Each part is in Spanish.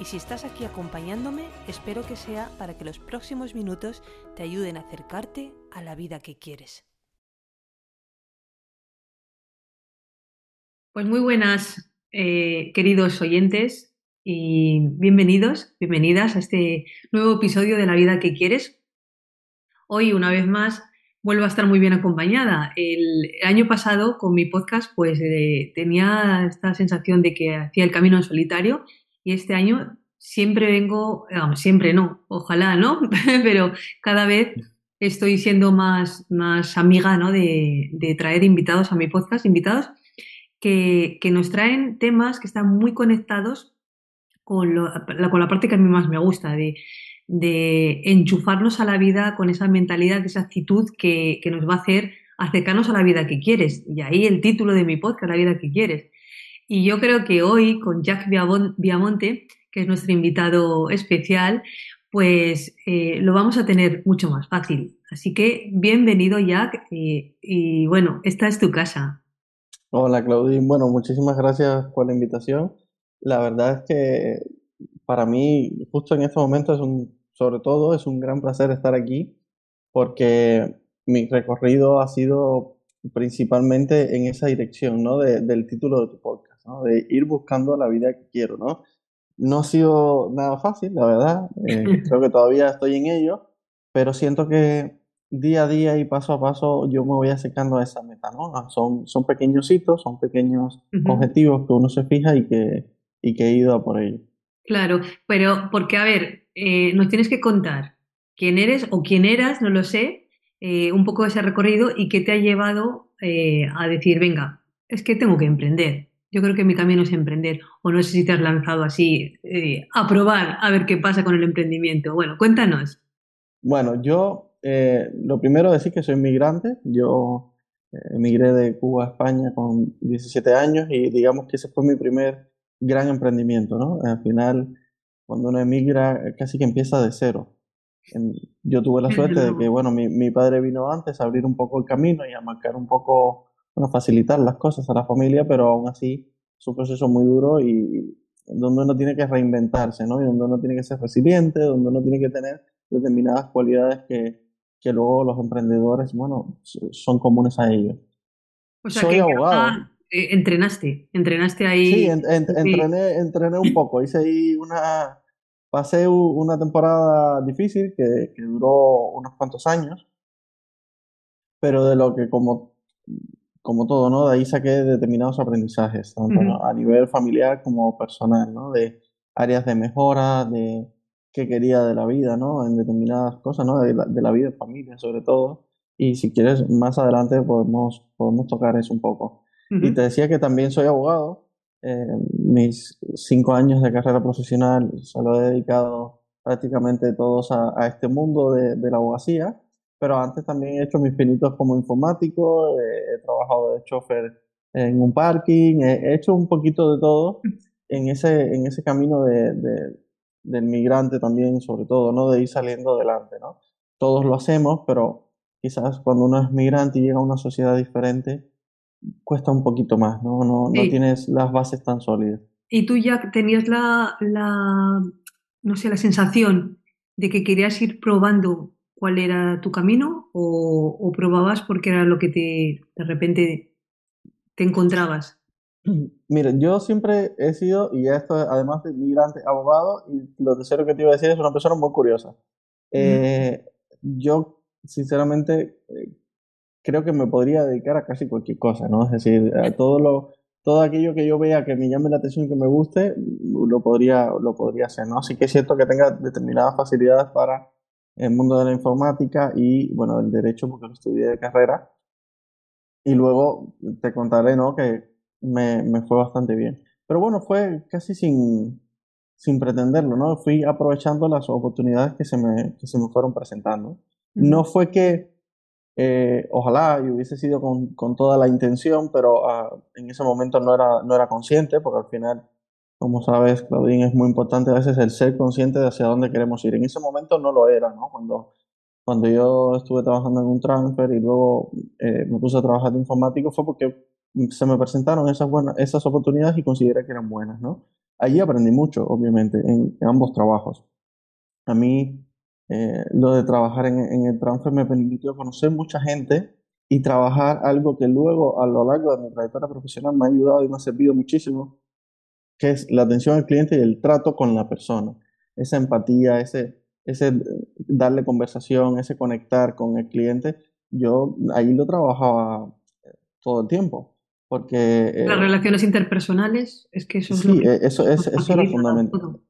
y si estás aquí acompañándome, espero que sea para que los próximos minutos te ayuden a acercarte a la vida que quieres. Pues muy buenas, eh, queridos oyentes, y bienvenidos, bienvenidas a este nuevo episodio de La vida que quieres. Hoy, una vez más, vuelvo a estar muy bien acompañada. El, año pasado, con mi podcast, pues eh, tenía esta sensación de que hacía el camino en solitario y este año siempre vengo, siempre no, ojalá, ¿no? Pero cada vez estoy siendo más, más amiga, ¿no? De, traer invitados a mi podcast, invitados que, nos traen temas que están muy conectados con, la, con parte que a mí más me gusta, de, de enchufarnos a la vida con esa mentalidad, esa actitud que, nos va a hacer acercarnos a la vida que quieres. Y ahí el título de mi podcast, La vida que quieres. Y yo creo que hoy con Jack Viamonte, que es nuestro invitado especial, pues eh, lo vamos a tener mucho más fácil. Así que bienvenido Jack eh, y bueno, esta es tu casa. Hola Claudine, bueno, muchísimas gracias por la invitación. La verdad es que para mí justo en este momento es un, sobre todo es un gran placer estar aquí porque mi recorrido ha sido principalmente en esa dirección, ¿no? del título de tu podcast de ir buscando la vida que quiero, ¿no? No ha sido nada fácil, la verdad, eh, creo que todavía estoy en ello, pero siento que día a día y paso a paso yo me voy acercando a esa meta, ¿no? Ah, son, son pequeños hitos, son pequeños objetivos que uno se fija y que, y que he ido a por ello. Claro, pero porque, a ver, eh, nos tienes que contar quién eres o quién eras, no lo sé, eh, un poco de ese recorrido y qué te ha llevado a decir, venga, es que tengo que emprender. Yo creo que mi camino es emprender. O no sé si te has lanzado así eh, a probar a ver qué pasa con el emprendimiento. Bueno, cuéntanos. Bueno, yo eh, lo primero decir que soy migrante. Yo eh, emigré de Cuba a España con 17 años y digamos que ese fue mi primer gran emprendimiento, ¿no? Al final, cuando uno emigra, casi que empieza de cero. Yo tuve la suerte de que, bueno, mi, mi padre vino antes a abrir un poco el camino y a marcar un poco bueno, facilitar las cosas a la familia, pero aún así es un proceso muy duro y donde uno tiene que reinventarse, ¿no? Y donde uno tiene que ser resiliente, donde uno tiene que tener determinadas cualidades que, que luego los emprendedores, bueno, son comunes a ellos. O sea, Soy que abogado. Eh, entrenaste, entrenaste ahí. Sí, entrené, entrené un poco, hice ahí una, pasé una temporada difícil que, que duró unos cuantos años, pero de lo que como como todo, ¿no? De ahí saqué determinados aprendizajes, tanto a nivel familiar como personal, ¿no? De áreas de mejora, de qué quería de la vida, ¿no? En determinadas cosas, ¿no? De la, vida en familia, sobre todo. Y si quieres, más adelante podemos, podemos tocar eso un poco. Y te decía que también soy abogado. Eh, mis cinco años de carrera profesional se lo he dedicado prácticamente todos a, a este mundo de, de la abogacía pero antes también he hecho mis pinitos como informático, eh, he trabajado de chofer en un parking, he hecho un poquito de todo en ese, en ese camino de, del migrante también, sobre todo, ¿no? De ir saliendo adelante, ¿no? Todos lo hacemos, pero quizás cuando uno es migrante y llega a una sociedad diferente, cuesta un poquito más, ¿no? No, no tienes las bases tan sólidas. ¿Y tú ya tenías la, la, no sé, la sensación de que querías ir probando cuál era tu camino o, probabas porque era lo que te, de repente te encontrabas? Mira, yo siempre he sido, y esto además de migrante, abogado, y lo tercero que te iba a decir es una persona muy curiosa. Eh, yo, sinceramente, eh, creo que me podría dedicar a casi cualquier cosa, ¿no? Es decir, a todo lo, todo aquello que yo vea que me llame la atención y que me guste, lo podría, lo podría hacer, ¿no? Así que es cierto que tenga determinadas facilidades para el mundo de la informática y, bueno, el derecho porque lo estudié de carrera. Y luego te contaré, ¿no? Que me, me fue bastante bien. Pero bueno, fue casi sin, sin pretenderlo, ¿no? Fui aprovechando las oportunidades que se me, que se me fueron presentando. No fue que eh, ojalá y hubiese sido con, con toda la intención, pero ah, en ese momento no era, no era consciente, porque al final, como sabes, Claudine, es muy importante a veces el ser consciente de hacia dónde queremos ir. En ese momento no lo era, ¿no? Cuando, cuando yo estuve trabajando en un transfer y luego eh, me puse a trabajar de informático fue porque se me presentaron esas, buenas, esas oportunidades y consideré que eran buenas, ¿no? Allí aprendí mucho, obviamente, en, ambos trabajos. A mí, eh, lo de trabajar en, el transfer me permitió conocer mucha gente y trabajar algo que luego, a lo largo de mi trayectoria profesional, me ha ayudado y me ha servido muchísimo, que es la atención al cliente y el trato con la persona. Esa empatía, ese, ese darle conversación, ese conectar con el cliente, yo ahí lo trabajaba todo el tiempo. Porque, Las eh, relaciones interpersonales, es que eso es sí, eh, eso, es, eso era fundamental.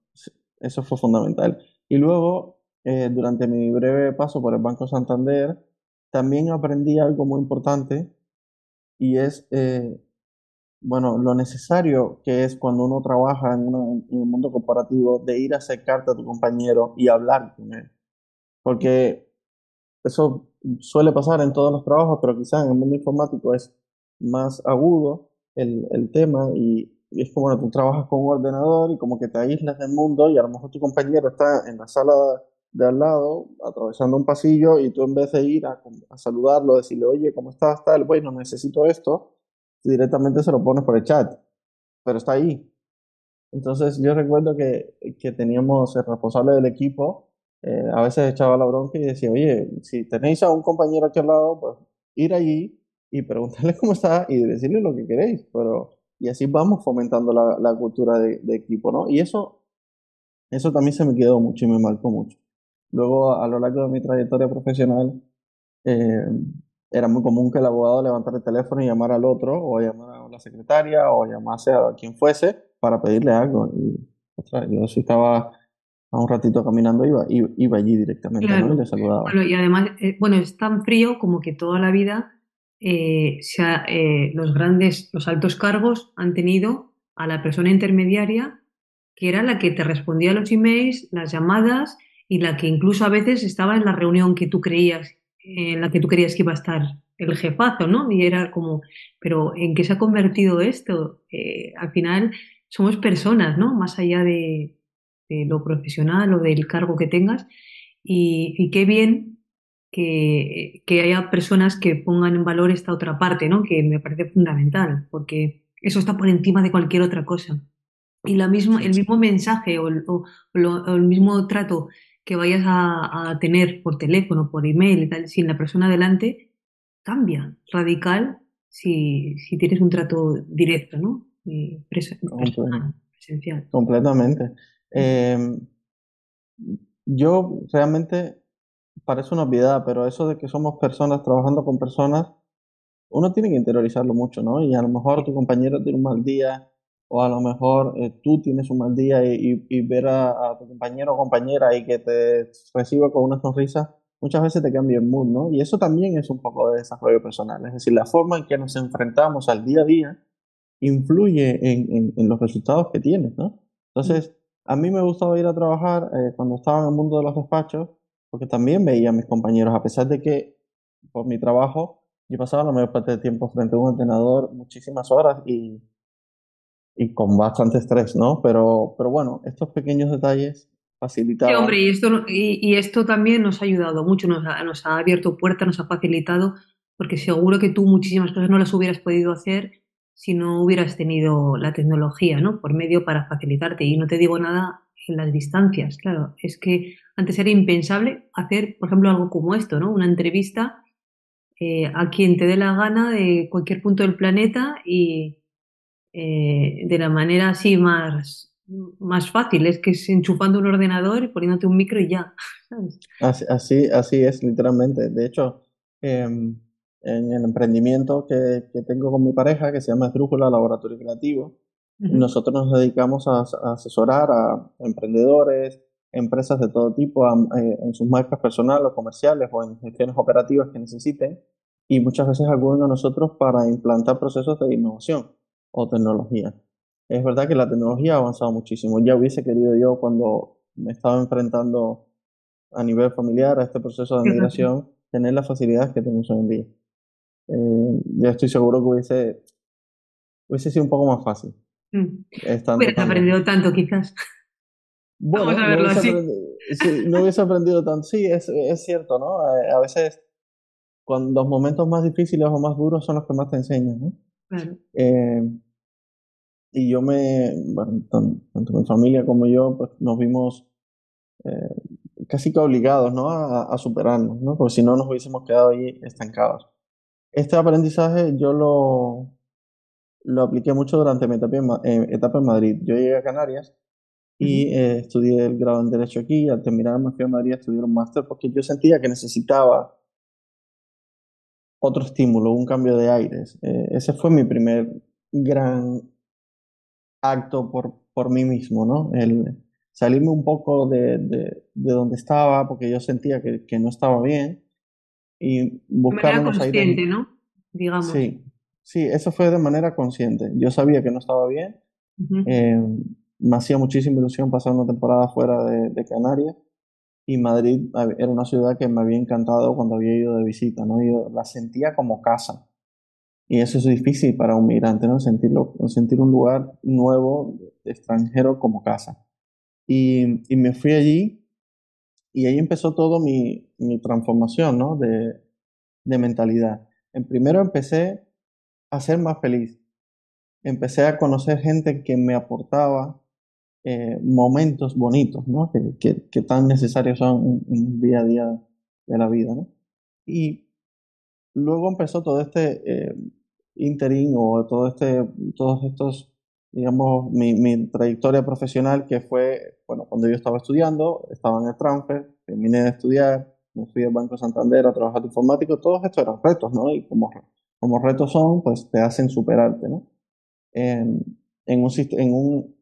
Eso fue fundamental. Y luego, eh, durante mi breve paso por el Banco Santander, también aprendí algo muy importante y es, bueno, lo necesario que es cuando uno trabaja en, en el mundo corporativo de ir a acercarte a tu compañero y hablar con él. Porque eso suele pasar en todos los trabajos, pero quizás en el mundo informático es más agudo el, el tema y, es como, bueno, tú trabajas con un ordenador y como que te aíslas del mundo y a lo mejor tu compañero está en la sala de al lado, atravesando un pasillo y tú en vez de ir a, a saludarlo, decirle, oye, ¿cómo estás? Tal, bueno, necesito esto, directamente se lo pones por el chat, pero está ahí. Entonces yo recuerdo que, que teníamos el responsable del equipo, eh, a veces echaba la bronca y decía, oye, si tenéis a un compañero aquí al lado, pues ir allí y preguntarle cómo está y decirle lo que queréis, pero y así vamos fomentando la, la cultura de, equipo, ¿no? Y eso, eso también se me quedó mucho y me marcó mucho. Luego, a lo largo de mi trayectoria profesional, eh, era muy común que el abogado levantara el teléfono y llamara al otro, o llamara a la secretaria, o llamase a quien fuese para pedirle algo. Y, yo si estaba a un ratito caminando, iba, iba, allí directamente y le saludaba. Bueno, y además, eh, bueno, es tan frío como que toda la vida eh, eh, los grandes, los altos cargos han tenido a la persona intermediaria que era la que te respondía a los emails, las llamadas y la que incluso a veces estaba en la reunión que tú creías, en la que tú creías que iba a estar el jefazo, ¿no? Y era como, pero ¿en qué se ha convertido esto? Eh, al final somos personas, ¿no? Más allá de, lo profesional o del cargo que tengas. Y, y qué bien que, que, haya personas que pongan en valor esta otra parte, ¿no? Que me parece fundamental, porque eso está por encima de cualquier otra cosa. Y la misma, el mismo mensaje o, el mismo trato que vayas a, tener por teléfono, por email y tal, sin la persona delante, cambia radical si, si tienes un trato directo, ¿no? presencial. Completamente. Eh, yo realmente parece una obviedad, pero eso de que somos personas trabajando con personas, uno tiene que interiorizarlo mucho, ¿no? Y a lo mejor tu compañero tiene un mal día, o a lo mejor eh, tú tienes un mal día y, y, ver a, tu compañero o compañera y que te reciba con una sonrisa, muchas veces te cambia el mood, ¿no? Y eso también es un poco de desarrollo personal, es decir, la forma en que nos enfrentamos al día a día influye en, en, los resultados que tienes, ¿no? Entonces, a mí me gustaba ir a trabajar eh, cuando estaba en el mundo de los despachos, porque también veía a mis compañeros, a pesar de que por mi trabajo yo pasaba la mayor parte del tiempo frente a un entrenador muchísimas horas y, y con bastante estrés, ¿no? Pero, pero bueno, estos pequeños detalles facilitaban. Sí, hombre, y esto, y, esto también nos ha ayudado mucho, nos ha, nos ha abierto puertas, nos ha facilitado, porque seguro que tú muchísimas cosas no las hubieras podido hacer si no hubieras tenido la tecnología, ¿no? Por medio para facilitarte. Y no te digo nada en las distancias, claro. Es que antes era impensable hacer, por ejemplo, algo como esto, ¿no? Una entrevista eh, a quien te dé la gana de cualquier punto del planeta y eh, de la manera así más, más fácil. Es que es enchufando un ordenador y poniéndote un micro y ya. Así, así, es, literalmente. De hecho, em, en el emprendimiento que, que, tengo con mi pareja, que se llama Esdrújula Laboratorio Creativo, nosotros nos dedicamos a, asesorar a emprendedores, empresas de todo tipo, eh, en sus marcas personales o comerciales o en gestiones operativas que necesiten. Y muchas veces acuden a nosotros para implantar procesos de innovación o tecnología. es verdad que la tecnología ha avanzado muchísimo. Ya hubiese querido yo cuando me estaba enfrentando a nivel familiar a este proceso de migración, tener las facilidades que tenemos hoy en día. Eh, ya estoy seguro que hubiese, hubiese sido un poco más fácil. Mm. Aprendido tanto, quizás. Bueno, no hubiese, no hubiese, aprendido tanto. Sí, es, es cierto, ¿no? A, veces, cuando los momentos más difíciles o más duros son los que más te enseñan, ¿no? Claro. Eh, y yo me, bueno, tanto, mi familia como yo, pues nos vimos eh, casi que obligados, ¿no? A, a, superarnos, ¿no? Porque si no nos hubiésemos quedado ahí estancados. Este aprendizaje yo lo, lo apliqué mucho durante mi etapa en, eh, etapa en Madrid. Yo llegué a Canarias y eh, estudié el grado en Derecho aquí. Al terminar me fui a Madrid a estudiar un máster porque yo sentía que necesitaba otro estímulo, un cambio de aires. Eh, ese fue mi primer gran acto por, por mí mismo, ¿no? El salirme un poco de, de, de donde estaba porque yo sentía que, que, no estaba bien y buscar de manera consciente, ¿no? Digamos. Sí, sí, eso fue de manera consciente. Yo sabía que no estaba bien me hacía muchísima ilusión pasar una temporada fuera de, Canarias y Madrid era una ciudad que me había encantado cuando había ido de visita, ¿no? Yo la sentía como casa. Y eso es difícil para un migrante, ¿no? Sentirlo, sentir un lugar nuevo, extranjero, como casa. Y, me fui allí y ahí empezó todo mi, mi transformación, ¿no? De, de mentalidad. En primero empecé a ser más feliz. Empecé a conocer gente que me aportaba eh, momentos bonitos, ¿no? Que, tan necesarios son en el día a día de la vida. Y luego empezó todo este eh, interín o todo este, todos estos, digamos, mi, mi, trayectoria profesional que fue, bueno, cuando yo estaba estudiando, estaba en el transfer, terminé de estudiar, me fui al Banco Santander a trabajar de informático, todos estos eran retos, ¿no? Y como, como retos son, pues te hacen superarte, ¿no? En, en un, en un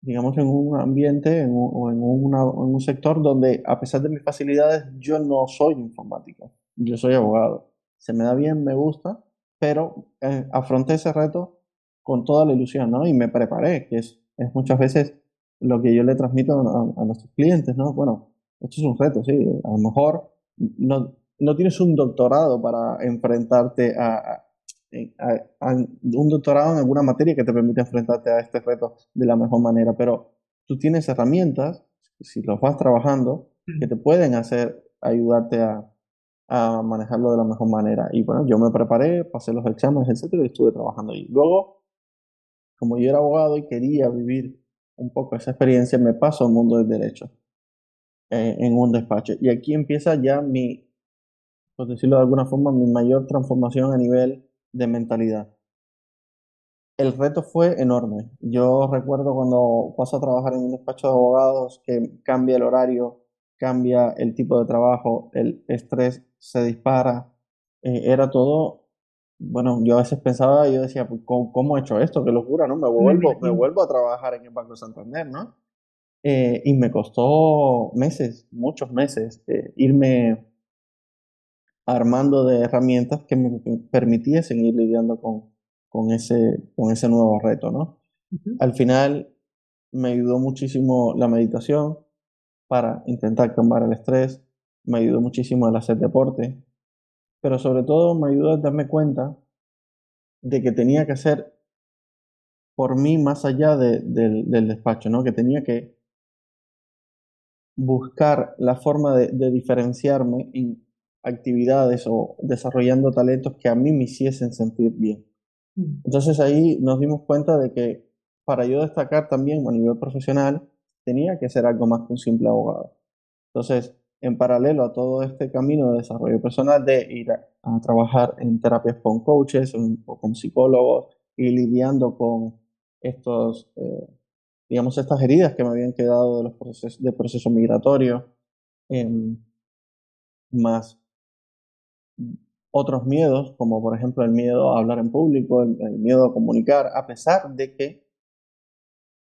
digamos, en un ambiente o en, un sector donde, a pesar de mis facilidades, yo no soy informático, yo soy abogado. Se me da bien, me gusta, pero eh, afronté ese reto con toda la ilusión, ¿no? Y me preparé, que es, es muchas veces lo que yo le transmito a, a, nuestros clientes, ¿no? Bueno, esto es un reto, sí, a lo mejor no, no tienes un doctorado para enfrentarte a, un doctorado en alguna materia que te permite enfrentarte a este reto de la mejor manera, pero tú tienes herramientas, si los vas trabajando, que te pueden hacer ayudarte a, a manejarlo de la mejor manera. Y bueno, yo me preparé, pasé los exámenes, etcétera, y estuve trabajando ahí. Luego, como yo era abogado y quería vivir un poco esa experiencia, me paso al mundo del derecho eh, en un despacho. Y aquí empieza ya mi, por decirlo de alguna forma, mi mayor transformación a nivel de mentalidad. El reto fue enorme. Yo recuerdo cuando paso a trabajar en un despacho de abogados que cambia el horario, cambia el tipo de trabajo, el estrés se dispara. Eh, era todo, bueno, yo a veces pensaba, yo decía, pues, ¿cómo, he hecho esto? Qué locura, ¿no? Me vuelvo, me vuelvo a trabajar en el Banco de Santander, ¿no? Eh, y me costó meses, muchos meses, eh, irme armando de herramientas que me permitiesen ir lidiando con, con, ese, con ese nuevo reto, ¿no? Al final me ayudó muchísimo la meditación para intentar calmar el estrés, me ayudó muchísimo el hacer deporte, pero sobre todo me ayudó a darme cuenta de que tenía que hacer por mí más allá del despacho, ¿no? Que tenía que buscar la forma de, de diferenciarme en actividades o desarrollando talentos que a mí me hiciesen sentir bien. Mm. Entonces ahí nos dimos cuenta de que para yo destacar también a nivel profesional tenía que ser algo más que un simple abogado. Entonces, en paralelo a todo este camino de desarrollo personal, de ir a, trabajar en terapias con coaches o con psicólogos y lidiando con estos, eh, digamos, estas heridas que me habían quedado de los procesos de proceso migratorio, em, más otros miedos, como por ejemplo el miedo a hablar en público, el, miedo a comunicar, a pesar de que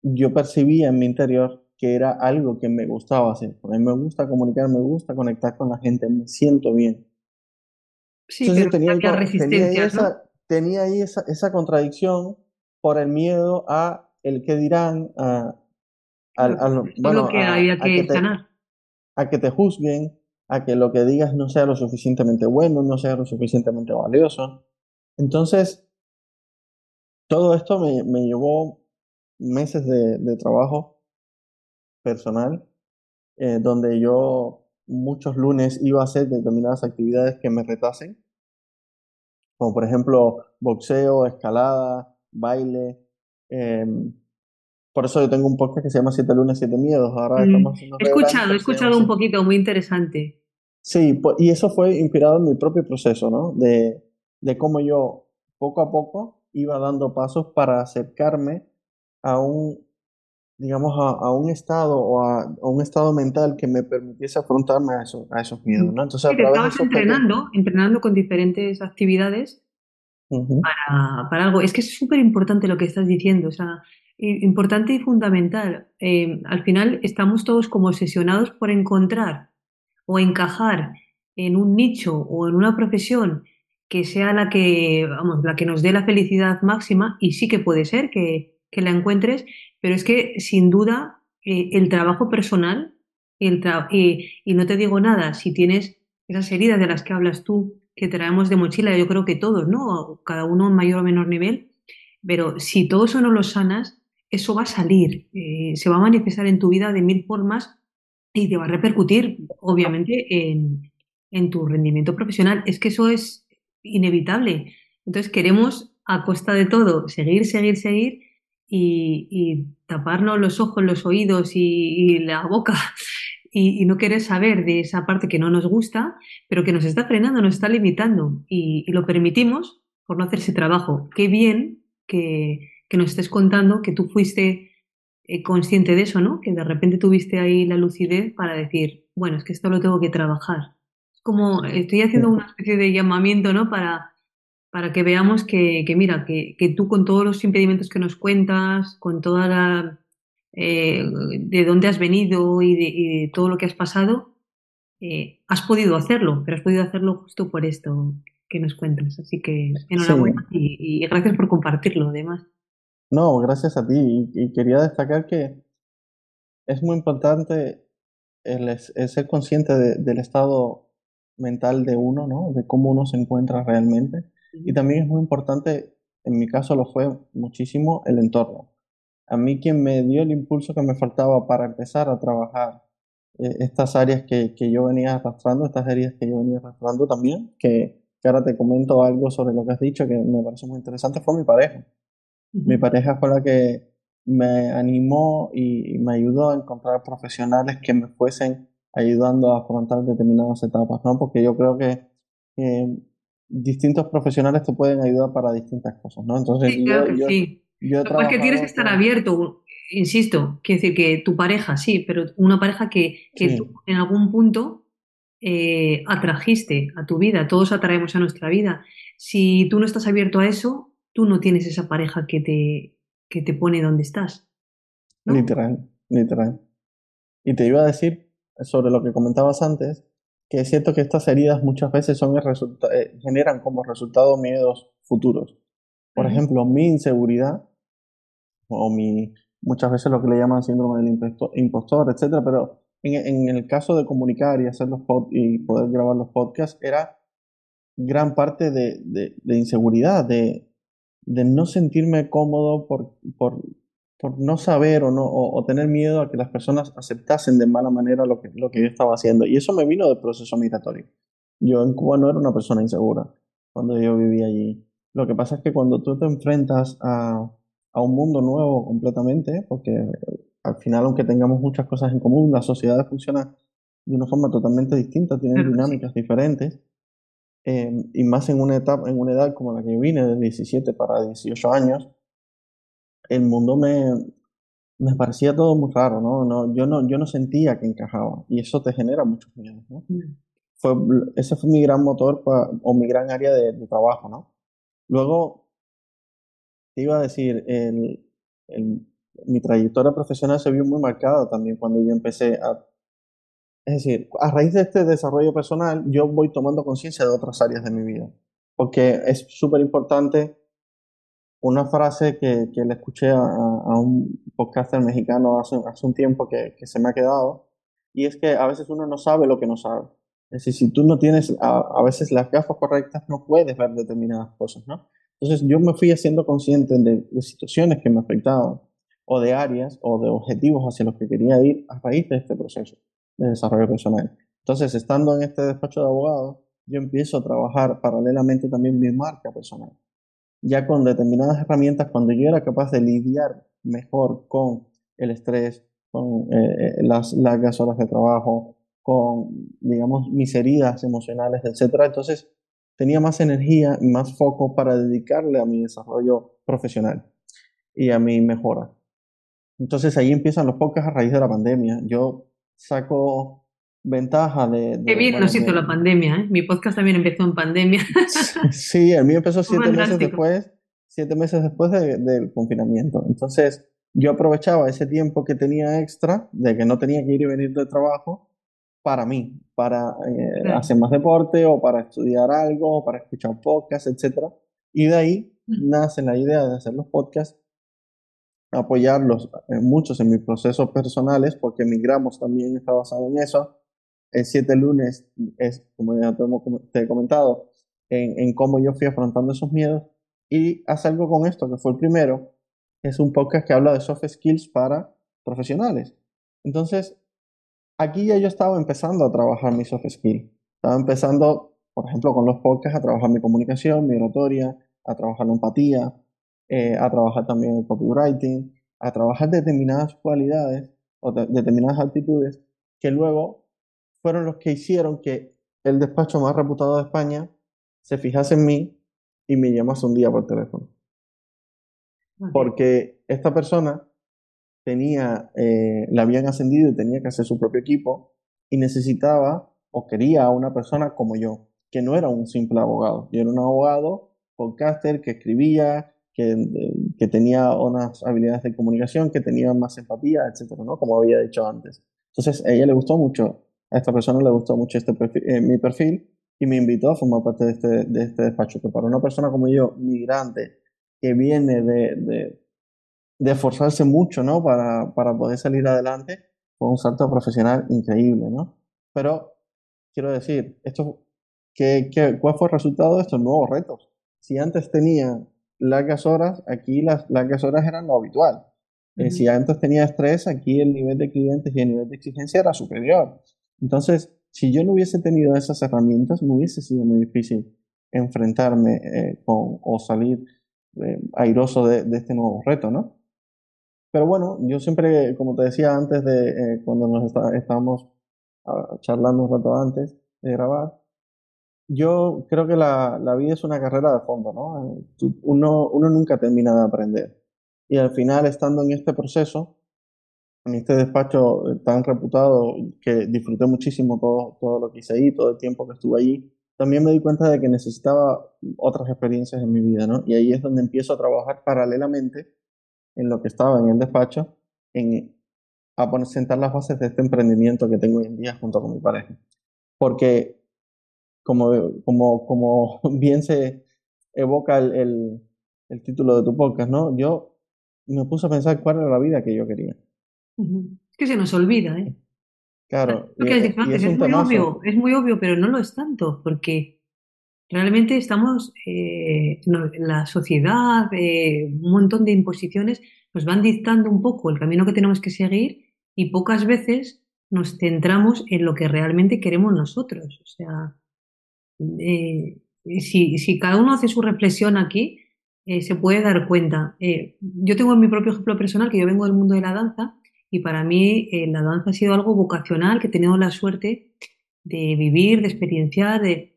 yo percibía en mi interior que era algo que me gustaba hacer. A mí me gusta comunicar, me gusta conectar con la gente, me siento bien. Sí, pero tenía, tenía, esa, tenía ahí esa, esa contradicción por el miedo a el que dirán, a, bueno, que había que, sanar. a que te juzguen, a que lo que digas no sea lo suficientemente bueno, no sea lo suficientemente valioso. Entonces, todo esto me, me llevó meses de, de trabajo personal, eh, donde yo muchos lunes iba a hacer determinadas actividades que me retasen, como por ejemplo boxeo, escalada, baile. Em, por eso yo tengo un podcast que se llama Siete lunes, siete miedos. Ahora mm, He escuchado, he escuchado un poquito, muy interesante. Sí, y eso fue inspirado en mi propio proceso, ¿no? De, de cómo yo poco a poco iba dando pasos para acercarme a un digamos, a, a un estado o a, un estado mental que me permitiese afrontarme a, eso, a esos miedos, ¿no? Entonces, estabas entrenando, entrenando con diferentes actividades para, para, algo. Es que es súper importante lo que estás diciendo, o sea, importante y fundamental. Eh, al final estamos todos como obsesionados por encontrar o encajar en un nicho o en una profesión que sea la que, vamos, la que nos dé la felicidad máxima y sí que puede ser que, que la encuentres, pero es que sin duda eh, el trabajo personal, el y no te digo nada, si tienes esas heridas de las que hablas tú, que traemos de mochila, yo creo que todos, ¿no? Cada uno en mayor o menor nivel, pero si todo eso no lo sanas, eso va a salir, eh, se va a manifestar en tu vida de mil formas y te va a repercutir, obviamente, en, en tu rendimiento profesional. Es que eso es inevitable. Entonces queremos, a costa de todo, seguir, seguir, seguir y, taparnos los ojos, los oídos y, la boca y, no querer saber de esa parte que no nos gusta, pero que nos está frenando, nos está limitando y, lo permitimos por no hacer ese trabajo. Qué bien que, que nos estés contando que tú fuiste eh, consciente de eso, ¿no? Que de repente tuviste ahí la lucidez para decir, bueno, es que esto lo tengo que trabajar. Es como estoy haciendo una especie de llamamiento, ¿no? Para para que veamos que, mira, que, tú con todos los impedimentos que nos cuentas, con toda la... Eh, de dónde has venido y de, todo lo que has pasado, eh, has podido hacerlo, pero has podido hacerlo justo por esto que nos cuentas. Así que enhorabuena y, gracias por compartirlo, además. No, gracias a ti. Y, quería destacar que es muy importante el, ser consciente del estado mental de uno, ¿no? De cómo uno se encuentra realmente y también es muy importante, en mi caso lo fue muchísimo, el entorno. A mí quien me dio el impulso que me faltaba para empezar a trabajar eh, estas áreas que, que, yo venía arrastrando, estas heridas que yo venía arrastrando también, que, que, ahora te comento algo sobre lo que has dicho que me parece muy interesante, fue mi pareja. Mi pareja fue la que me animó y, me ayudó a encontrar profesionales que me fuesen ayudando a afrontar determinadas etapas, ¿no? Porque yo creo que distintos profesionales te pueden ayudar para distintas cosas, ¿no? Entonces, sí, claro que sí. Porque tienes que estar abierto, insisto, quiere decir que tu pareja, sí, pero una pareja que, que tú en algún punto eh, atrajiste a tu vida, todos atraemos a nuestra vida. Si tú no estás abierto a eso, tú no tienes esa pareja que te, que te pone donde estás. Literal, literal. Y te iba a decir sobre lo que comentabas antes, que es cierto que estas heridas muchas veces son el eh, generan como resultado miedos futuros. Por ejemplo, mi inseguridad, o mi, muchas veces lo que le llaman síndrome del impostor, etcétera, pero en, en, el caso de comunicar y hacer los pod y poder grabar los podcasts, era gran parte de, de, de inseguridad, de, de, no sentirme cómodo por, por, por no saber o, no, o, tener miedo a que las personas aceptasen de mala manera lo que, lo que yo estaba haciendo. Y eso me vino del proceso migratorio. Yo en Cuba no era una persona insegura cuando yo vivía allí. Lo que pasa es que cuando tú te enfrentas a, a un mundo nuevo completamente, porque al final, aunque tengamos muchas cosas en común, las sociedades funcionan de una forma totalmente distinta, tienen dinámicas diferentes. Eh, y más en una etapa, en una edad como la que vine, de 17 para 18 años, el mundo me, me parecía todo muy raro, ¿no? ¿no? yo ¿no? Yo no sentía que encajaba y eso te genera muchos miedos, ¿no? Mm. Fue, ese fue mi gran motor o mi gran área de, trabajo, ¿no? Luego, te iba a decir, el, el, mi trayectoria profesional se vio muy marcada también cuando yo empecé a... Es decir, a raíz de este desarrollo personal, yo voy tomando conciencia de otras áreas de mi vida, porque es súper importante una frase que, que le escuché a, a un podcaster mexicano hace, hace un tiempo que, que, se me ha quedado, y es que a veces uno no sabe lo que no sabe. Es decir, si tú no tienes a, a veces las gafas correctas, no puedes ver determinadas cosas, ¿no? Entonces yo me fui haciendo consciente de, de situaciones que me afectaban, o de áreas, o de objetivos hacia los que quería ir a raíz de este proceso de desarrollo personal. Entonces, estando en este despacho de abogados, yo empiezo a trabajar paralelamente también mi marca personal ya con determinadas herramientas, cuando yo era capaz de lidiar mejor con el estrés, con eh, eh, las largas horas de trabajo, con, digamos, mis heridas emocionales, etcétera, entonces tenía más energía y más foco para dedicarle a mi desarrollo profesional y a mi mejora. Entonces ahí empiezan los podcasts a raíz de la pandemia. Yo saco ventaja de... de Qué bien bueno, nos hizo de- la pandemia, ¿eh? Mi podcast también empezó en pandemia. Sí, el mío empezó siete meses después, siete meses después de- del confinamiento. Entonces, yo aprovechaba ese tiempo que tenía extra, de que no tenía que ir y venir del trabajo, para mí, para eh, Claro. hacer más deporte o para estudiar algo, o para escuchar podcasts, etcétera. Y de ahí Mm. nace la idea de hacer los podcasts, apoyarlos eh, muchos en mis procesos personales, porque Migramos también está basado en eso. El 7 lunes es, como ya te, he comentado, en, en cómo yo fui afrontando esos miedos. Y haz algo con esto, que fue el primero, es un podcast que habla de soft skills para profesionales. Entonces, aquí ya yo estaba empezando a trabajar mis soft skills. Estaba empezando, por ejemplo, con los podcasts, a trabajar mi comunicación, mi oratoria, a trabajar la empatía, eh, a trabajar también el copywriting, a trabajar determinadas cualidades o de- determinadas actitudes que luego fueron los que hicieron que el despacho más reputado de España se fijase en mí y me llamase un día por teléfono. Porque esta persona tenía, eh, la habían ascendido y tenía que hacer su propio equipo y necesitaba o quería a una persona como yo, que no era un simple abogado. Yo era un abogado, podcaster, que escribía, que, que tenía unas habilidades de comunicación, que tenía más empatía, etcétera, ¿no? Como había dicho antes. Entonces, a ella le gustó mucho, a esta persona le gustó mucho este perfil- eh, mi perfil y me invitó a formar parte de este, de este despacho. Que para una persona como yo, migrante, que viene de, de, de esforzarse mucho, ¿no? Para, para poder salir adelante, fue un salto profesional increíble, ¿no? Pero quiero decir, esto, ¿qué, qué, cuál fue el resultado de estos nuevos retos? Si antes tenía largas horas, aquí las largas horas eran lo habitual. Eh, Ujú. si antes tenía estrés, aquí el nivel de clientes y el nivel de exigencia era superior. Entonces, si yo no hubiese tenido esas herramientas, me hubiese sido muy difícil enfrentarme eh, con, o salir eh, airoso de, de este nuevo reto, ¿no? Pero bueno, yo siempre, como te decía antes de eh, cuando nos está- estábamos ah, charlando un rato antes de grabar, yo creo que la, la vida es una carrera de fondo, ¿no? Eh, uno, uno nunca termina de aprender. Y al final, estando en este proceso, en este despacho eh, tan reputado, que disfruté muchísimo todo, todo lo que hice ahí, todo el tiempo que estuve allí, también me di cuenta de que necesitaba otras experiencias en mi vida, ¿no? Y ahí es donde empiezo a trabajar paralelamente en lo que estaba en el despacho, en a poner, sentar las bases de este emprendimiento que tengo hoy en día junto con mi pareja. Porque, como, como, como bien se evoca el, el, el título de tu podcast, ¿no? Yo me puse a pensar cuál era la vida que yo quería. Es que se nos olvida, ¿eh? Claro, y, y antes, es muy obvio, es muy obvio, pero no lo es tanto, porque realmente estamos, eh, la sociedad, eh, un montón de imposiciones nos van dictando un poco el camino que tenemos que seguir y pocas veces nos centramos en lo que realmente queremos nosotros. O sea, eh, si, si cada uno hace su reflexión aquí, eh, se puede dar cuenta. Eh, yo tengo mi propio ejemplo personal, que yo vengo del mundo de la danza, y para mí eh, la danza ha sido algo vocacional, que he tenido la suerte de vivir, de experienciar, de...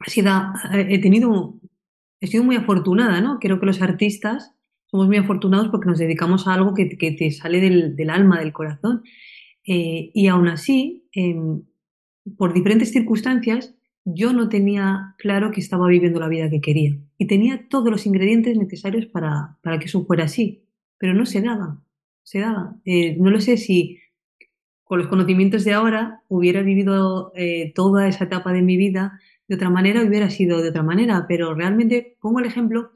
Ha sido, he tenido, he sido muy afortunada, ¿no? Creo que los artistas somos muy afortunados porque nos dedicamos a algo que, que te sale del, del alma, del corazón. Eh, y aún así, eh, por diferentes circunstancias, yo no tenía claro que estaba viviendo la vida que quería. Y tenía todos los ingredientes necesarios para, para que eso fuera así. Pero no se daba. Se daba. Eh, no lo sé si con los conocimientos de ahora hubiera vivido eh, toda esa etapa de mi vida de otra manera, hubiera sido de otra manera. Pero realmente pongo el ejemplo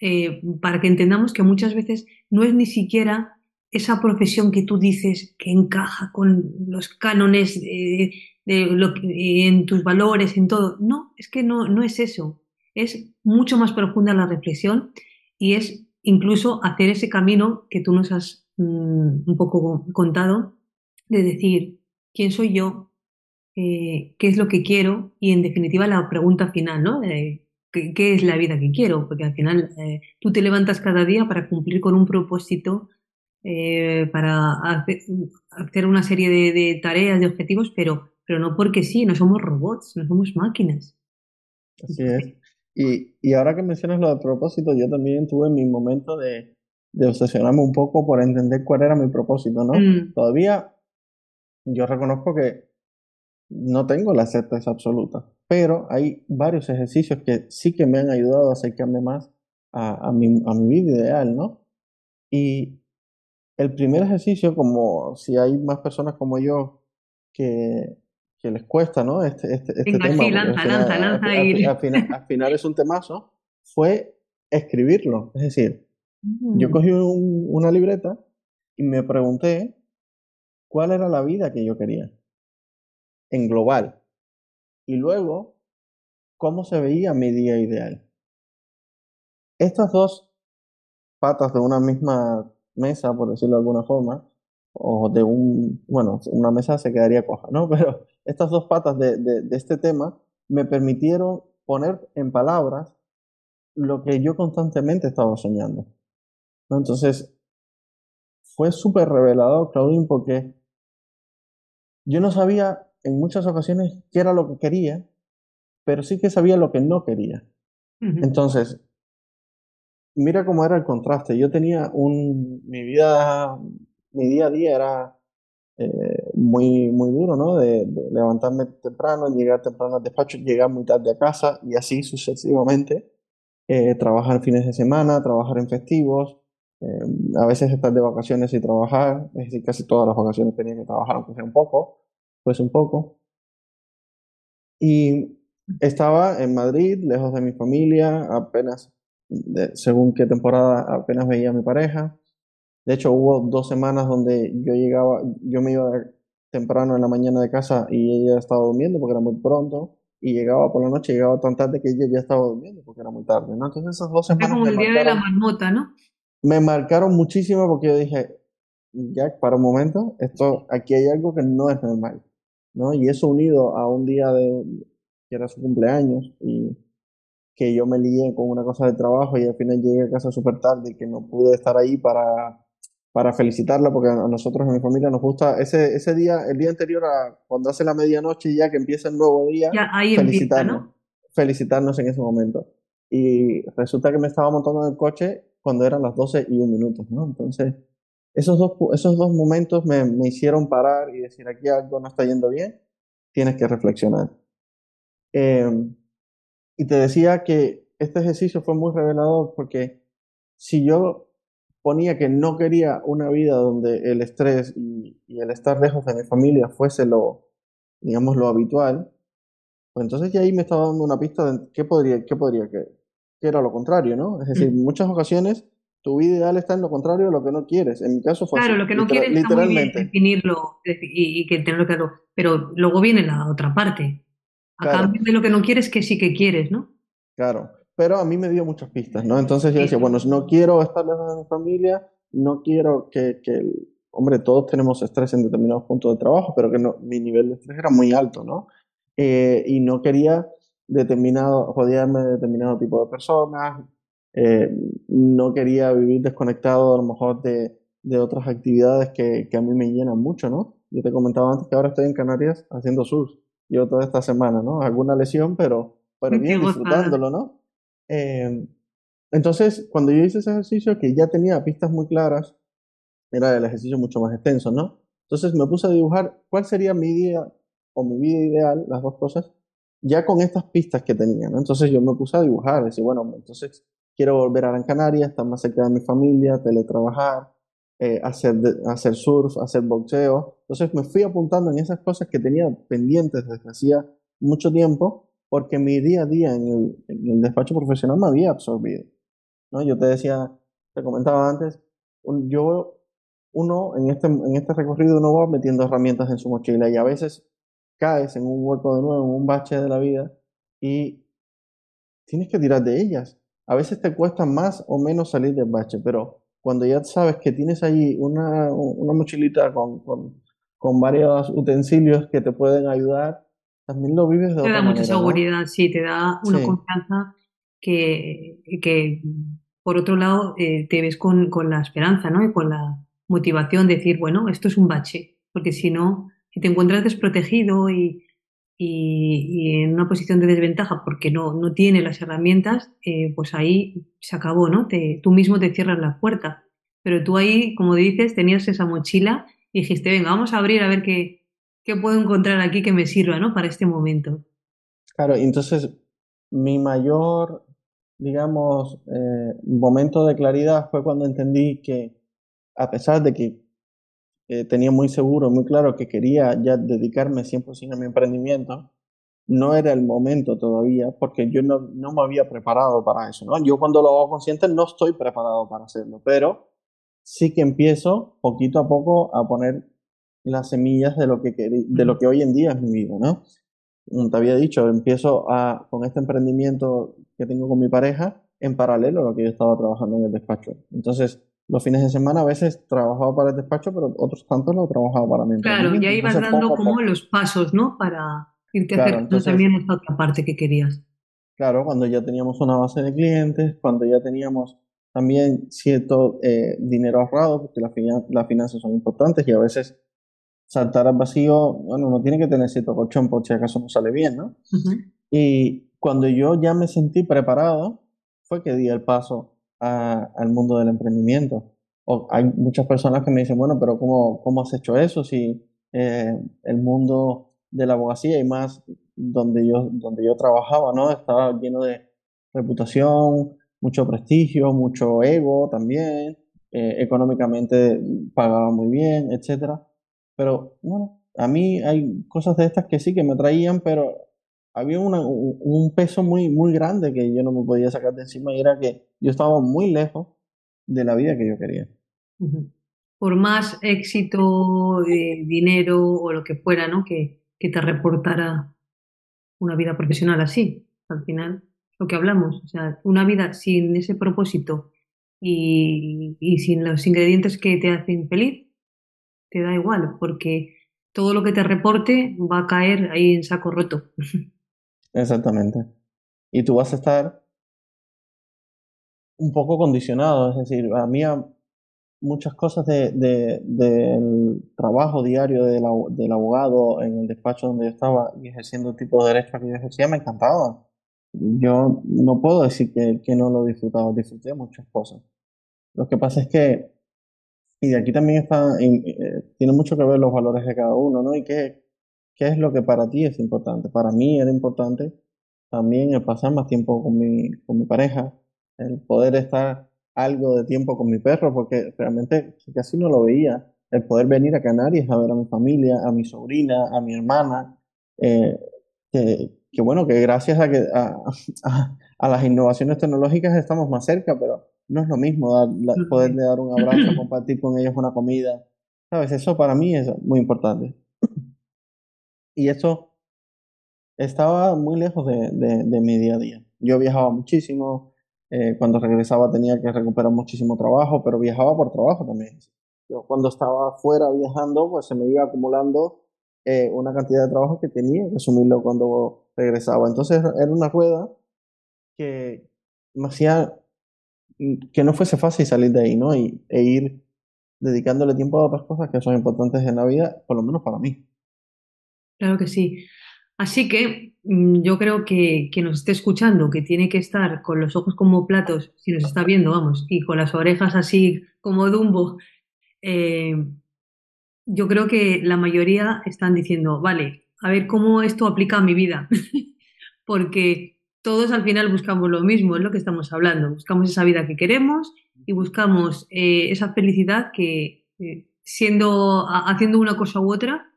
eh, para que entendamos que muchas veces no es ni siquiera esa profesión que tú dices que encaja con los cánones de, lo que, en tus valores, en todo. No, es que no, no es eso. Es mucho más profunda la reflexión y es incluso hacer ese camino que tú nos has mm, un poco contado, de decir, ¿quién soy yo? Eh, ¿Qué es lo que quiero? Y en definitiva la pregunta final, ¿no? ¿qué, es la vida que quiero? Porque al final eh, tú te levantas cada día para cumplir con un propósito, eh, para hacer, una serie de, tareas, de objetivos, pero, pero no porque sí, no somos robots, no somos máquinas. Así es. Y, y ahora que mencionas lo de propósito, yo también tuve mi momento de, de obsesionarme un poco por entender cuál era mi propósito, ¿no? Mm. Todavía yo reconozco que no tengo la certeza absoluta, pero hay varios ejercicios que sí que me han ayudado a acercarme más a, a, mi, a mi vida ideal, ¿no? Y el primer ejercicio, como si hay más personas como yo que, que les cuesta, ¿no? Este, este, este tema. Sí, lanza, lanza, lanza, al, al, final, es un temazo, fue escribirlo. Es decir, yo mm. cogí una libreta y me pregunté cuál era la vida que yo quería, en global. Y luego, cómo se veía mi día ideal. Estas dos patas de una misma mesa, por decirlo de alguna forma, o de un, bueno, una mesa se quedaría coja, ¿no? Pero estas dos patas de, de, este tema me permitieron poner en palabras lo que yo constantemente estaba soñando. ¿no? Entonces, fue súper revelador, Claudine, porque yo no sabía en muchas ocasiones qué era lo que quería, pero sí que sabía lo que no quería. Entonces, mira cómo era el contraste. Yo tenía un, mi vida, mi día a día era eh, muy, muy duro, ¿no? De, levantarme temprano, llegar temprano al despacho, llegar muy tarde a casa y así sucesivamente. Eh, trabajar fines de semana, trabajar en festivos, eh, a veces estar de vacaciones y trabajar, es decir, casi todas las vacaciones tenía que trabajar, aunque sea un poco, pues un poco. Y estaba en Madrid, lejos de mi familia, apenas, según qué temporada, apenas veía a mi pareja. De hecho, hubo dos semanas donde yo llegaba, yo me iba temprano en la mañana de casa y ella estaba durmiendo porque era muy pronto y llegaba por la noche, llegaba tan tarde que ella ya estaba durmiendo porque era muy tarde, ¿no? Entonces esas dos semanas... como el día de la marmota, ¿no? Me marcaron muchísimo porque yo dije, Jack, para un momento, esto, aquí hay algo que no es normal, ¿no? Y eso unido a un día de, que era su cumpleaños y que yo me lié con una cosa de trabajo y al final llegué a casa súper tarde y que no pude estar ahí para para felicitarla, porque a nosotros en mi familia nos gusta ese, ese día, el día anterior a cuando hace la medianoche y ya que empieza el nuevo día, felicitarnos, felicitarnos en ese momento. Y resulta que me estaba montando en el coche cuando eran las 12 y un minuto, ¿no? Entonces, esos dos, esos dos momentos me, me hicieron parar y decir, aquí algo no está yendo bien, tienes que reflexionar. Eh, y te decía que este ejercicio fue muy revelador porque si yo ponía que no quería una vida donde el estrés y, el estar lejos de mi familia fuese lo, digamos, lo habitual, pues entonces ya ahí me estaba dando una pista de qué podría, qué podría, que, era lo contrario, ¿no? Es decir, en muchas ocasiones tu vida ideal está en lo contrario de lo que no quieres. En mi caso fue Claro, lo que no quieres literalmente. definirlo y, y, que tenerlo claro. Pero luego viene la otra parte. A cambio de lo que no quieres, que sí que quieres, ¿no? Claro pero a mí me dio muchas pistas, ¿no? Entonces yo decía, bueno, no quiero estar lejos de mi familia, no quiero que, que hombre, todos tenemos estrés en determinados puntos de trabajo, pero que no, mi nivel de estrés era muy alto, ¿no? Eh, y no quería determinado, rodearme de determinado tipo de personas, eh, no quería vivir desconectado a lo mejor de, de otras actividades que, que, a mí me llenan mucho, ¿no? Yo te comentaba antes que ahora estoy en Canarias haciendo surf, yo toda esta semana, ¿no? Alguna lesión, pero, pero bien disfrutándolo, ¿no? Eh, entonces, cuando yo hice ese ejercicio, que ya tenía pistas muy claras, era el ejercicio mucho más extenso, ¿no? Entonces me puse a dibujar cuál sería mi día o mi vida ideal, las dos cosas, ya con estas pistas que tenía, ¿no? Entonces yo me puse a dibujar, decir, bueno, entonces quiero volver a Gran Canaria, estar más cerca de mi familia, teletrabajar, eh, hacer, hacer surf, hacer boxeo. Entonces me fui apuntando en esas cosas que tenía pendientes desde hacía mucho tiempo porque mi día a día en el, despacho profesional me había absorbido. ¿no? Yo te decía, te comentaba antes, yo, uno en este, en este recorrido uno va metiendo herramientas en su mochila y a veces caes en un hueco de nuevo, en un bache de la vida y tienes que tirar de ellas. A veces te cuesta más o menos salir del bache, pero cuando ya sabes que tienes allí una, una mochilita con, con, con, varios utensilios que te pueden ayudar, también lo vives de te otra da mucha manera, ¿no? seguridad, sí, te da una Sí, confianza que, que por otro lado, eh, te ves con, con la esperanza, ¿no? Y con la motivación de decir, bueno, esto es un bache, porque si no, si te encuentras desprotegido y, y, y en una posición de desventaja porque no, no tiene las herramientas, eh, pues ahí se acabó, ¿no? Te, tú mismo te cierras la puerta. Pero tú ahí, como dices, tenías esa mochila y dijiste, venga, vamos a abrir a ver qué, qué puedo encontrar aquí que me sirva, ¿no? Para este momento. claro, entonces mi mayor, digamos, eh, momento de claridad fue cuando entendí que a pesar de que eh, tenía muy seguro, muy claro que quería ya dedicarme 100% a mi emprendimiento, no era el momento todavía porque yo no, no me había preparado para eso, ¿no? Yo cuando lo hago consciente no estoy preparado para hacerlo, pero sí que empiezo poquito a poco a poner las semillas de lo que, de lo que hoy en día es mi vida, ¿no? Como te había dicho, empiezo a, con este emprendimiento que tengo con mi pareja en paralelo a lo que yo estaba trabajando en el despacho. Entonces, los fines de semana a veces trabajaba para el despacho, pero otros tantos lo trabajaba para mi Claro, ya ibas Entonces, dando como los pasos, ¿no? Para irte Claro, acercando también esta otra parte que querías. claro, cuando ya teníamos una base de clientes, cuando ya teníamos también cierto eh, dinero ahorrado, porque las finan- las finanzas son importantes y a veces saltar al vacío, bueno, uno tiene que tener cierto colchón por si acaso no sale bien, ¿no? Ujú. Y cuando yo ya me sentí preparado, fue que di el paso a- al mundo del emprendimiento. O hay muchas personas que me dicen, bueno, pero ¿cómo, cómo has hecho eso? Si eh, el mundo de la abogacía y más donde yo, donde yo trabajaba, ¿no? Estaba lleno de reputación, mucho prestigio, mucho ego también, eh, económicamente pagaba muy bien, etcétera. Pero bueno, a mí hay cosas de estas que sí que me traían, pero había un peso muy, muy grande que yo no me podía sacar de encima y era que yo estaba muy lejos de la vida que yo quería. Por más éxito, eh, dinero o lo que fuera, ¿no? Que, que te reportara una vida profesional así. Al final, lo que hablamos, o sea, una vida sin ese propósito y, y sin los ingredientes que te hacen feliz, te da igual, porque todo lo que te reporte va a caer ahí en saco roto. Exactamente. Y tú vas a estar un poco condicionado, es decir, a mí a- muchas cosas de, de- del trabajo diario del abogado en el despacho donde yo estaba y ejerciendo el tipo de derecho que yo ejercía me encantaban. Yo no puedo decir que, que no lo disfrutaba, disfruté muchas cosas. Lo que pasa es que, y de aquí también está, en- eh, tiene mucho que ver los valores de cada uno, ¿no? Y qué, qué es lo que para ti es importante. Para mí era importante también el pasar más tiempo con mi, con mi pareja, el poder estar algo de tiempo con mi perro, porque realmente casi no lo veía. El poder venir a Canarias a ver a mi familia, a mi sobrina, a mi hermana, eh, que, que bueno, que gracias a, que, a, a- a las innovaciones tecnológicas estamos más cerca, pero no es lo mismo dar- la- poderle dar un abrazo, compartir con ellos una comida. ¿Sabes? Eso para mí es muy importante. Y eso estaba muy lejos de, de- de mi día a día. Yo viajaba muchísimo, eh, cuando regresaba tenía que recuperar muchísimo trabajo, pero viajaba por trabajo también. Yo cuando estaba fuera viajando, pues se me iba acumulando eh, una cantidad de trabajo que tenía que asumirlo cuando regresaba. Entonces era una rueda que hacía que no fuese fácil salir de ahí, ¿no? Y, e ir dedicándole tiempo a otras cosas que son importantes en la vida, por lo menos para mí. Claro que sí. Así que mm, yo creo que quien nos esté escuchando, que tiene que estar con los ojos como platos, si nos está viendo, vamos, y con las orejas así como Dumbo, eh, yo creo que la mayoría están diciendo, vale, a ver cómo esto aplica a mi vida, porque todos al final buscamos lo mismo, es lo que estamos hablando, buscamos esa vida que queremos y buscamos eh, esa felicidad que eh, siendo, ha- haciendo una cosa u otra,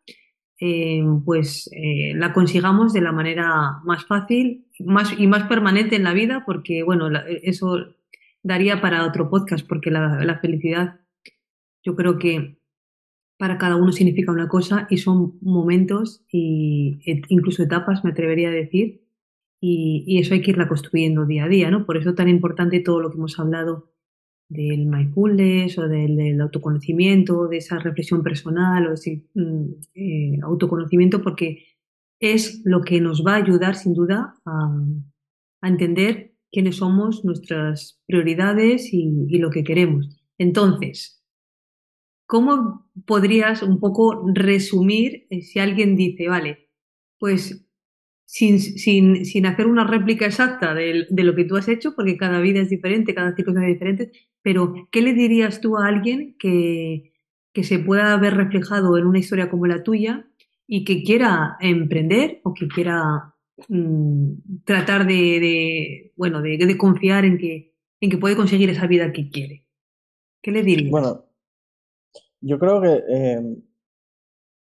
eh, pues la consigamos de la manera más fácil más, y más permanente en la vida, porque bueno, eso daría para otro podcast, porque la felicidad yo creo que para cada uno significa una cosa y son momentos y incluso etapas, me atrevería a decir, y, y, eso hay que irla construyendo día a día, ¿no? Por eso es tan importante todo lo que hemos hablado del mindfulness o del, del autoconocimiento, de esa reflexión personal o ese mm, eh, autoconocimiento, porque es lo que nos va a ayudar sin duda a, a entender quiénes somos, nuestras prioridades y, y lo que queremos. Entonces, ¿cómo podrías un poco resumir eh, si alguien dice, vale, pues sin, sin, sin hacer una réplica exacta de, lo que tú has hecho, porque cada vida es diferente, cada circunstancia es diferente, pero ¿qué le dirías tú a alguien que, que se pueda ver reflejado en una historia como la tuya y que quiera emprender o que quiera mmm, tratar de, bueno, de, confiar en que, en que puede conseguir esa vida que quiere? ¿Qué le dirías? Yo creo que eh,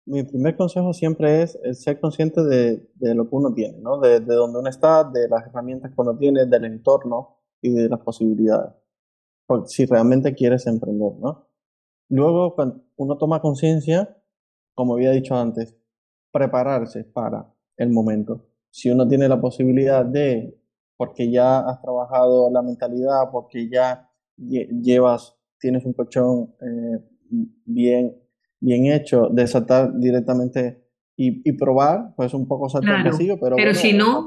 mi primer consejo siempre es, ser consciente de, de, lo que uno tiene, ¿no? De, de dónde uno está, de las herramientas que uno tiene, del entorno y de las posibilidades. Porque si realmente quieres emprender, ¿no? Luego, cuando uno toma conciencia, como había dicho antes, prepararse para el momento. Si uno tiene la posibilidad de, porque ya has trabajado la mentalidad, porque ya llevas, tienes un colchón eh, bien bien hecho de saltar directamente y, y probar, pues un poco saltar claro, vacío, pero, pero bueno, si no,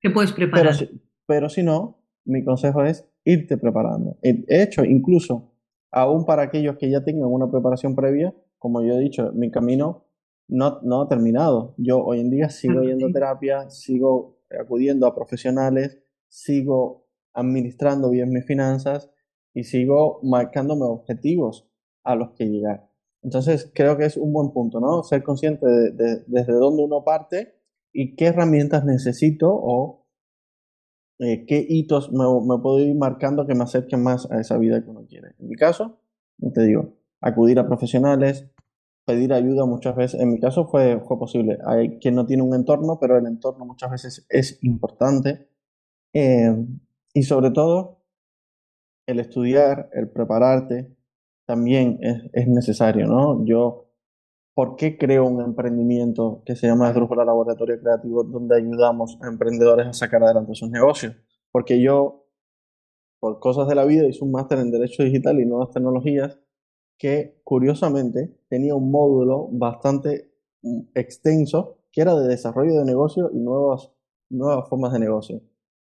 te puedes preparar. Pero si, pero si no, mi consejo es irte preparando. He hecho incluso, aún para aquellos que ya tengan una preparación previa, como yo he dicho, mi camino no, no ha terminado. Yo hoy en día sigo Ah, yendo a terapia, sigo acudiendo a profesionales, sigo administrando bien mis finanzas y sigo marcándome objetivos a los que llegar. Entonces, creo que es un buen punto, ¿no? Ser consciente de, de, desde dónde uno parte y qué herramientas necesito o eh, qué hitos me, me, puedo ir marcando que me acerquen más a esa vida que uno quiere. En mi caso, te digo, acudir a profesionales, pedir ayuda muchas veces. En mi caso fue, fue posible. Hay quien no tiene un entorno, pero el entorno muchas veces es importante. Eh, y sobre todo, el estudiar, el prepararte, también es, es, necesario, ¿no? Yo, ¿por qué creo un emprendimiento que se llama Esdrújula Laboratorio Creativo, donde ayudamos a emprendedores a sacar adelante sus negocios? Porque yo, por cosas de la vida, hice un máster en Derecho Digital y Nuevas Tecnologías que, curiosamente, tenía un módulo bastante mm, extenso que era de desarrollo de negocio y nuevas, nuevas formas de negocio.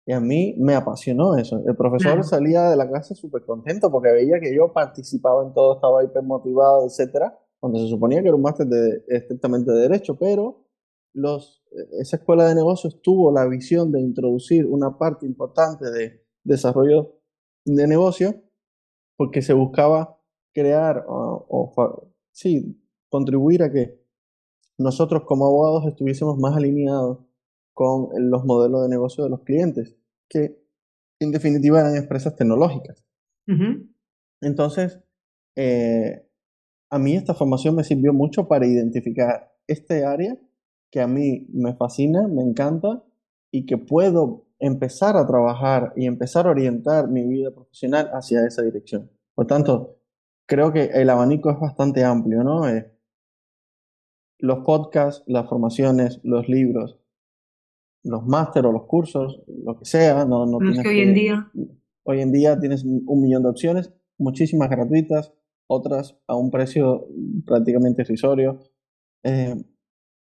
Y a mí me apasionó eso. El profesor Claro. salía de la clase súper contento porque veía que yo participaba en todo, estaba hiper motivado, etcétera, cuando se suponía que era un máster de, estrictamente de derecho, pero los, esa escuela de negocios tuvo la visión de introducir una parte importante de desarrollo de negocio porque se buscaba crear o, o sí, contribuir a que nosotros como abogados estuviésemos más alineados con los modelos de negocio de los clientes, que en definitiva eran empresas tecnológicas. Uh -huh. Entonces, eh, a mí esta formación me sirvió mucho para identificar este área que a mí me fascina, me encanta y que puedo empezar a trabajar y empezar a orientar mi vida profesional hacia esa dirección. Por tanto, creo que el abanico es bastante amplio, ¿no? Eh, los podcasts, las formaciones, los libros, los máster o los cursos, lo que sea, no, no, es que hoy en día hoy en día tienes un millón de opciones, muchísimas gratuitas, otras a un precio prácticamente irrisorio. Eh,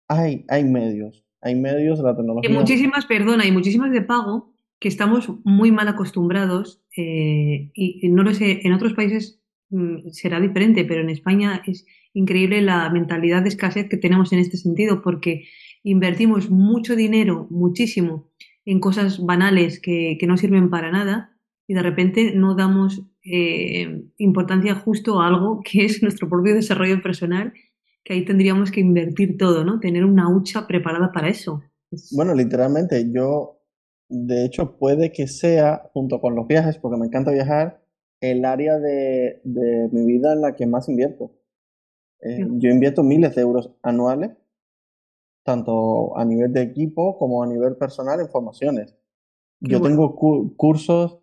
hay, hay medios, hay medios de la tecnología. Y muchísimas, perdona, hay muchísimas de pago que estamos muy mal acostumbrados eh, y, no lo sé, en otros países mmm, será diferente, pero en España es increíble la mentalidad de escasez que tenemos en este sentido porque invertimos mucho dinero, muchísimo, en cosas banales que, que no sirven para nada y de repente no damos eh, importancia justo a algo que es nuestro propio desarrollo personal, que ahí tendríamos que invertir todo, ¿no? Tener una hucha preparada para eso. Bueno, literalmente, yo, de hecho, puede que sea, junto con los viajes, porque me encanta viajar, el área de, de mi vida en la que más invierto. Eh, sí. Yo invierto miles de euros anuales tanto a nivel de equipo como a nivel personal en formaciones. Qué Yo bueno. tengo cu cursos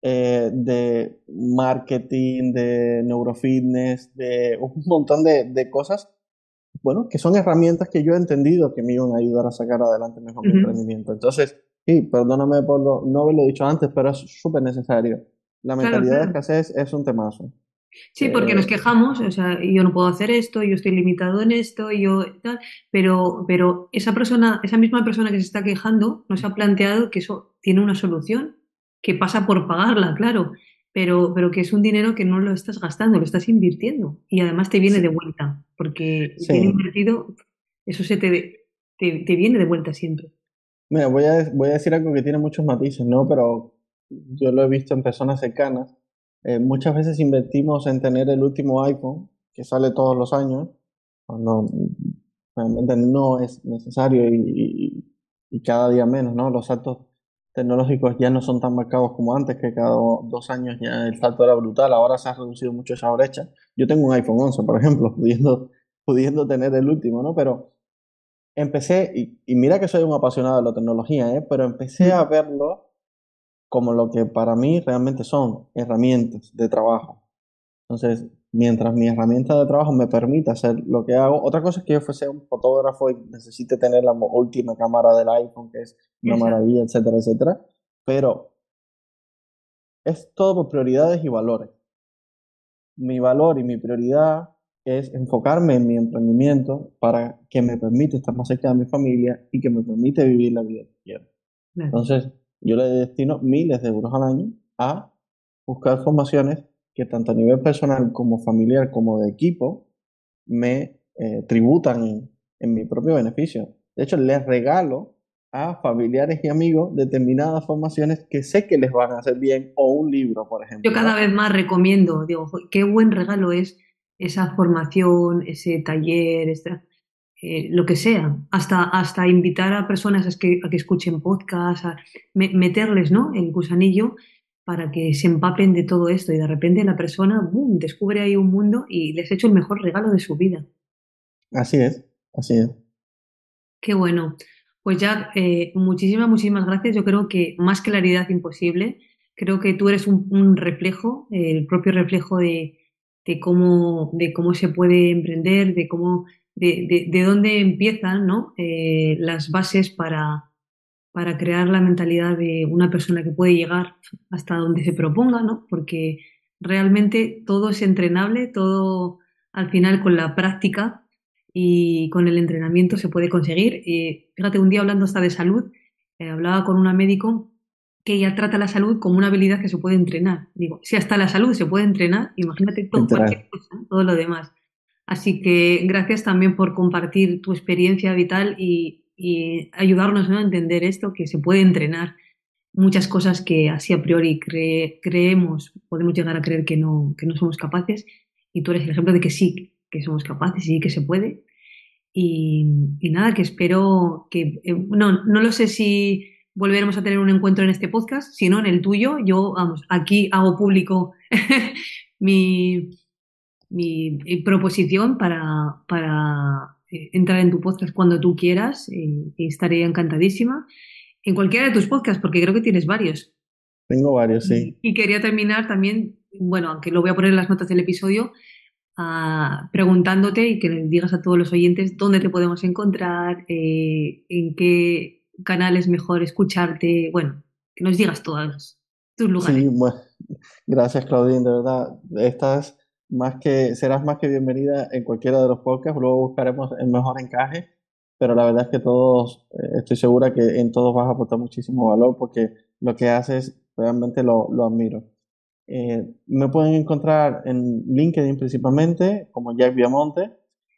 eh, de marketing, de neurofitness, de un montón de, de, cosas, bueno, que son herramientas que yo he entendido que me iban a ayudar a sacar adelante mejor mi emprendimiento. Entonces, sí, perdóname por no haberlo dicho antes, pero es súper necesario. La mentalidad de escasez es un temazo. Sí, porque nos quejamos, o sea, yo no puedo hacer esto, yo estoy limitado en esto, yo tal, pero, pero esa persona, esa misma persona que se está quejando, nos ha planteado que eso tiene una solución, que pasa por pagarla, claro, pero, pero que es un dinero que no lo estás gastando, lo estás invirtiendo y además te viene de vuelta, porque si invertido, eso se te, te, viene de vuelta siempre. Mira, voy a, voy a decir algo que tiene muchos matices, ¿no? Pero yo lo he visto en personas cercanas eh, muchas veces invertimos en tener el último iPhone que sale todos los años, cuando realmente no es necesario y, cada día menos, ¿no? Los saltos tecnológicos ya no son tan marcados como antes, que cada dos años ya el salto era brutal, ahora se ha reducido mucho esa brecha. Yo tengo un iPhone 11, por ejemplo, pudiendo, pudiendo tener el último, ¿no? Pero empecé, y, y mira que soy un apasionado de la tecnología, ¿eh? Pero empecé a verlo como lo que para mí realmente son herramientas de trabajo. Entonces, mientras mi herramienta de trabajo me permita hacer lo que hago, otra cosa es que yo fuese un fotógrafo y necesite tener la última cámara del iPhone, que es una maravilla, etcétera, etcétera, pero es todo por prioridades y valores. Mi valor y mi prioridad es enfocarme en mi emprendimiento para que me permita estar más cerca de mi familia y que me permite vivir la vida que quiero. Entonces, yo le destino miles de euros al año a buscar formaciones que tanto a nivel personal como familiar como de equipo me eh, tributan en, mi propio beneficio. De hecho, les regalo a familiares y amigos determinadas formaciones que sé que les van a hacer bien o un libro, por ejemplo. Yo cada vez más recomiendo, digo, qué buen regalo es esa formación, ese taller, esta, eh, lo que sea, hasta, hasta invitar a personas a que, a que escuchen podcast, a meterles ¿no? el gusanillo para que se empapen de todo esto y de repente la persona boom, descubre ahí un mundo y les ha hecho el mejor regalo de su vida. Así es, así es. Qué bueno. Pues ya, eh, muchísimas, muchísimas gracias. Yo creo que más claridad imposible. Creo que tú eres un, reflejo, el propio reflejo de, de, cómo, de cómo se puede emprender, de cómo de, de, dónde empiezan ¿no? Eh, las bases para, para crear la mentalidad de una persona que puede llegar hasta donde se proponga, ¿no? porque realmente todo es entrenable, todo al final con la práctica y con el entrenamiento se puede conseguir. Y fíjate, un día hablando hasta de salud, eh, hablaba con una médico que ella trata la salud como una habilidad que se puede entrenar. Digo, si hasta la salud se puede entrenar, imagínate todo, todo lo demás. Así que gracias también por compartir tu experiencia vital y, ayudarnos a entender esto, que se puede entrenar muchas cosas que así a priori creemos, podemos llegar a creer que no, que no somos capaces. Y tú eres el ejemplo de que sí, que somos capaces y que se puede. Y, nada, que espero que, eh, no, no lo sé si volveremos a tener un encuentro en este podcast, sino en el tuyo. Yo, vamos, aquí hago público mi, mi, proposición para, para eh, entrar en tu podcast cuando tú quieras eh, y estaré encantadísima. En cualquiera de tus podcasts, porque creo que tienes varios. Tengo varios, sí. Y, quería terminar también, bueno, aunque lo voy a poner en las notas del episodio, ah, preguntándote y que le digas a todos los oyentes dónde te podemos encontrar, eh, en qué canal es mejor escucharte, bueno, que nos digas todos tus lugares. Sí, bueno, gracias Claudine, de verdad. Estás más que, serás más que bienvenida en cualquiera de los podcasts, luego buscaremos el mejor encaje, pero la verdad es que todos, eh, estoy segura que en todos vas a aportar muchísimo valor porque lo que haces realmente lo, lo admiro. Eh, me pueden encontrar en LinkedIn principalmente como Jack Viamonte,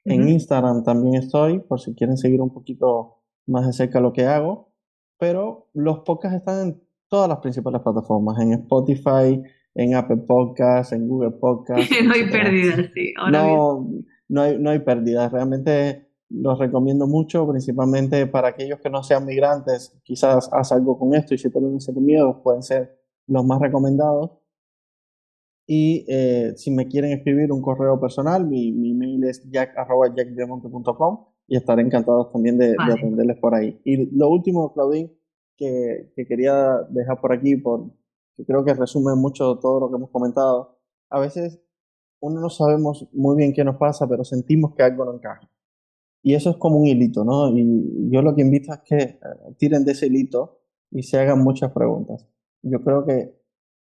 en Instagram también estoy, por si quieren seguir un poquito más de cerca lo que hago, pero los podcasts están en todas las principales plataformas, en Spotify, en Apple Podcasts, en Google Podcasts. no hay pérdidas, sí. no, no, hay, no hay pérdidas. Realmente los recomiendo mucho, principalmente para aquellos que no sean migrantes. Quizás haz algo con esto y si tienen ese miedo, pueden ser los más recomendados. Y eh, si me quieren escribir un correo personal, mi, mi mail es jack.jackdemonte.com y estaré encantado también de, de, atenderles por ahí. Y lo último, Claudine, que, que quería dejar por aquí, por, que creo que resume mucho todo lo que hemos comentado. A veces uno no sabemos muy bien qué nos pasa, pero sentimos que algo no encaja. Y eso es como un hilito, ¿no? Y yo lo que invito es que eh, tiren de ese hilito y se hagan muchas preguntas. Yo creo que,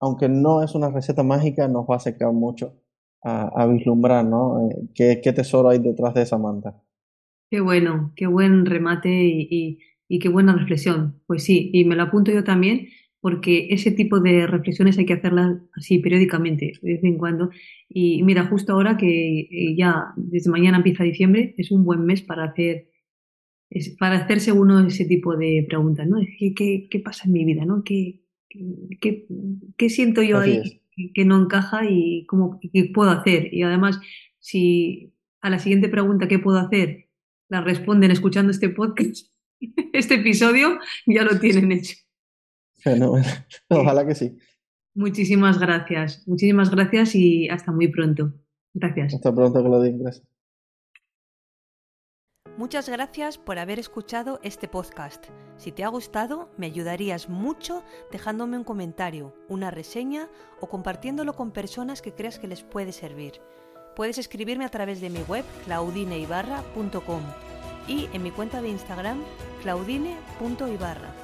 aunque no es una receta mágica, nos va a acercar mucho a, vislumbrar, ¿no? Eh, ¿Qué, ¿Qué, tesoro hay detrás de esa manta. Qué bueno, qué buen remate y, y qué buena reflexión. Pues sí, y me lo apunto yo también porque ese tipo de reflexiones hay que hacerlas así periódicamente, de vez en cuando. Y mira, justo ahora que eh, ya desde mañana empieza diciembre, es un buen mes para hacer para hacerse uno ese tipo de preguntas, ¿no? ¿Qué, qué, pasa en mi vida, ¿no? ¿Qué, qué, qué siento yo ahí que no encaja y cómo qué puedo hacer? Y además, si a la siguiente pregunta, ¿qué puedo hacer? La responden escuchando este podcast, este episodio, ya lo tienen hecho. Ojalá que sí. Muchísimas gracias. Muchísimas gracias y hasta muy pronto. Gracias. Hasta pronto, Claudine. Gracias. Muchas gracias por haber escuchado este podcast. Si te ha gustado, me ayudarías mucho dejándome un comentario, una reseña o compartiéndolo con personas que creas que les puede servir. Puedes escribirme a través de mi web claudineibarra.com y en mi cuenta de Instagram claudine.ibarra.